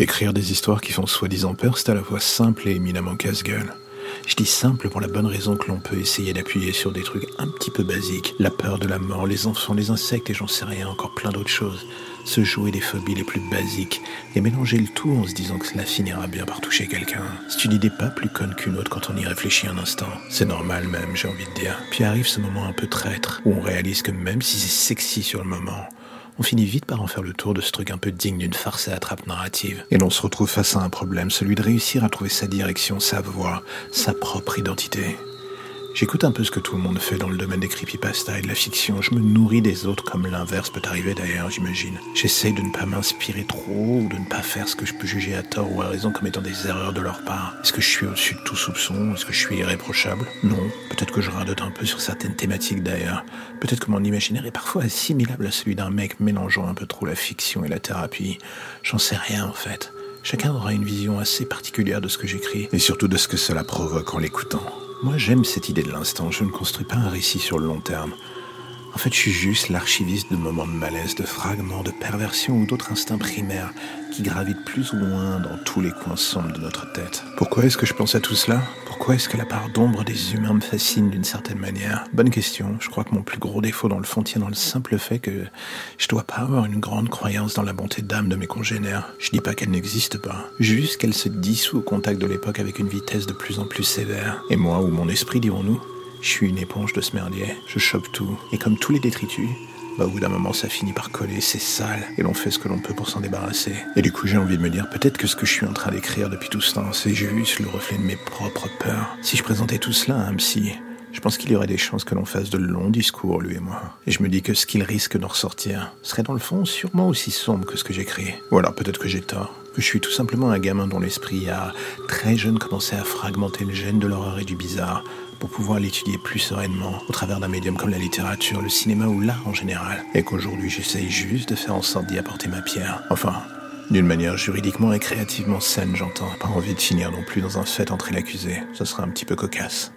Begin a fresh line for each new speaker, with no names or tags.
Écrire des histoires qui font soi-disant peur, c'est à la fois simple et éminemment casse-gueule. Je dis simple pour la bonne raison que l'on peut essayer d'appuyer sur des trucs un petit peu basiques. La peur de la mort, les enfants, les insectes et j'en sais rien, encore plein d'autres choses. Se jouer des phobies les plus basiques et mélanger le tout en se disant que cela finira bien par toucher quelqu'un. C'est une idée pas plus conne qu'une autre quand on y réfléchit un instant. C'est normal même, j'ai envie de dire. Puis arrive ce moment un peu traître où on réalise que même si c'est sexy sur le moment, on finit vite par en faire le tour de ce truc un peu digne d'une farce à attrape narrative. Et l'on se retrouve face à un problème, celui de réussir à trouver sa direction, sa voix, sa propre identité. J'écoute un peu ce que tout le monde fait dans le domaine des creepypasta et de la fiction. Je me nourris des autres comme l'inverse peut arriver d'ailleurs, j'imagine. J'essaye de ne pas m'inspirer trop ou de ne pas faire ce que je peux juger à tort ou à raison comme étant des erreurs de leur part. Est-ce que je suis au-dessus de tout soupçon? Est-ce que je suis irréprochable? Non. Peut-être que je radote un peu sur certaines thématiques d'ailleurs. Peut-être que mon imaginaire est parfois assimilable à celui d'un mec mélangeant un peu trop la fiction et la thérapie. J'en sais rien en fait. Chacun aura une vision assez particulière de ce que j'écris et surtout de ce que cela provoque en l'écoutant. Moi, j'aime cette idée de l'instant. Je ne construis pas un récit sur le long terme. En fait, je suis juste l'archiviste de moments de malaise, de fragments, de perversion ou d'autres instincts primaires qui gravitent plus ou moins dans tous les coins sombres de notre tête. Pourquoi est-ce que je pense à tout cela? Pourquoi est-ce que la part d'ombre des humains me fascine d'une certaine manière? Bonne question. Je crois que mon plus gros défaut dans le fond tient dans le simple fait que je dois pas avoir une grande croyance dans la bonté d'âme de mes congénères. Je dis pas qu'elle n'existe pas, juste qu'elle se dissout au contact de l'époque avec une vitesse de plus en plus sévère. Et moi, ou mon esprit, dirons-nous, je suis une éponge de ce merdier. Je chope tout. Et comme tous les détritus, bah, au bout d'un moment, ça finit par coller, c'est sale, et l'on fait ce que l'on peut pour s'en débarrasser. Et du coup, j'ai envie de me dire, peut-être que ce que je suis en train d'écrire depuis tout ce temps, c'est juste le reflet de mes propres peurs. Si je présentais tout cela à un psy, je pense qu'il y aurait des chances que l'on fasse de longs discours, lui et moi. Et je me dis que ce qu'il risque d'en ressortir serait dans le fond sûrement aussi sombre que ce que j'écris. Ou alors peut-être que j'ai tort. Que je suis tout simplement un gamin dont l'esprit a très jeune commencé à fragmenter le gène de l'horreur et du bizarre pour pouvoir l'étudier plus sereinement au travers d'un médium comme la littérature, le cinéma ou l'art en général. Et qu'aujourd'hui j'essaye juste de faire en sorte d'y apporter ma pierre. Enfin, d'une manière juridiquement et créativement saine, j'entends. Pas envie de finir non plus dans un fait entre l'accusé. Ça serait un petit peu cocasse.